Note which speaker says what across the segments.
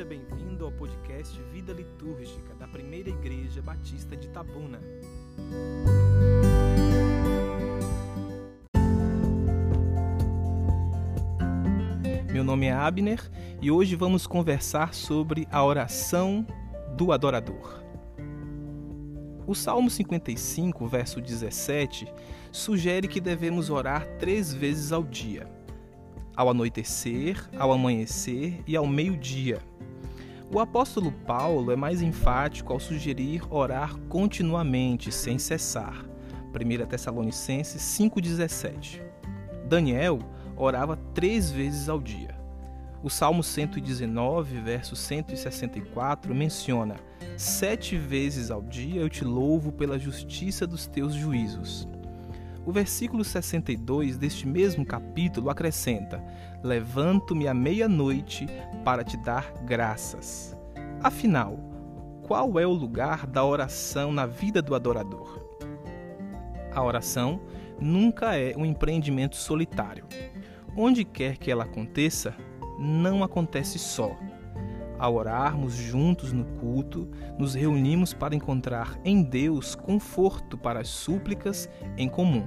Speaker 1: Seja bem-vindo ao podcast Vida Litúrgica da Primeira Igreja Batista de Tabuna. Meu nome é Abner e hoje vamos conversar sobre a oração do adorador. O Salmo 55, verso 17, sugere que devemos orar três vezes ao dia ao anoitecer, ao amanhecer e ao meio-dia. O apóstolo Paulo é mais enfático ao sugerir orar continuamente, sem cessar. 1 Tessalonicenses 5,17. Daniel orava três vezes ao dia. O Salmo 119, verso 164, menciona: Sete vezes ao dia eu te louvo pela justiça dos teus juízos. O versículo 62 deste mesmo capítulo acrescenta: Levanto-me à meia-noite para te dar graças. Afinal, qual é o lugar da oração na vida do adorador? A oração nunca é um empreendimento solitário. Onde quer que ela aconteça, não acontece só. Ao orarmos juntos no culto, nos reunimos para encontrar em Deus conforto para as súplicas em comum.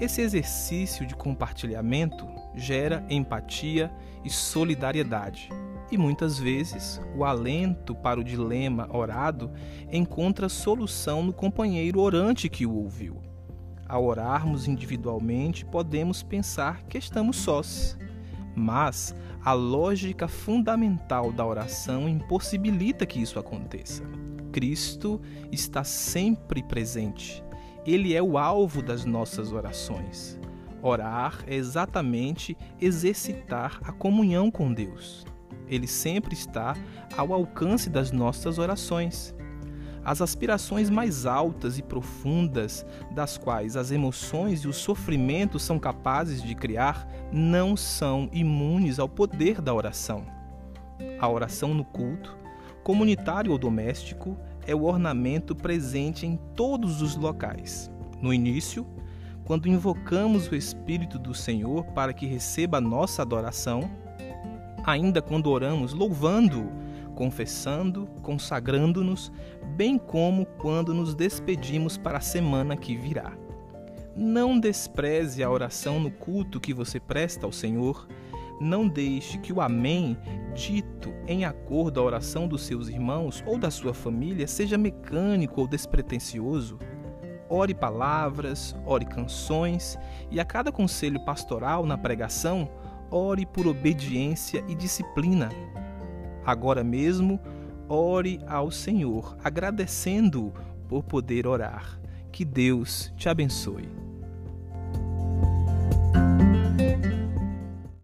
Speaker 1: Esse exercício de compartilhamento gera empatia e solidariedade. E muitas vezes o alento para o dilema orado encontra solução no companheiro orante que o ouviu. Ao orarmos individualmente, podemos pensar que estamos sós. Mas a lógica fundamental da oração impossibilita que isso aconteça. Cristo está sempre presente. Ele é o alvo das nossas orações. Orar é exatamente exercitar a comunhão com Deus. Ele sempre está ao alcance das nossas orações. As aspirações mais altas e profundas, das quais as emoções e o sofrimento são capazes de criar, não são imunes ao poder da oração. A oração no culto, comunitário ou doméstico, é o ornamento presente em todos os locais. No início, quando invocamos o Espírito do Senhor para que receba a nossa adoração, ainda quando oramos louvando-o confessando, consagrando-nos, bem como quando nos despedimos para a semana que virá. Não despreze a oração no culto que você presta ao Senhor. Não deixe que o Amém, dito em acordo à oração dos seus irmãos ou da sua família, seja mecânico ou despretensioso. Ore palavras, ore canções e a cada conselho pastoral na pregação, ore por obediência e disciplina Agora mesmo, ore ao Senhor, agradecendo por poder orar. Que Deus te abençoe.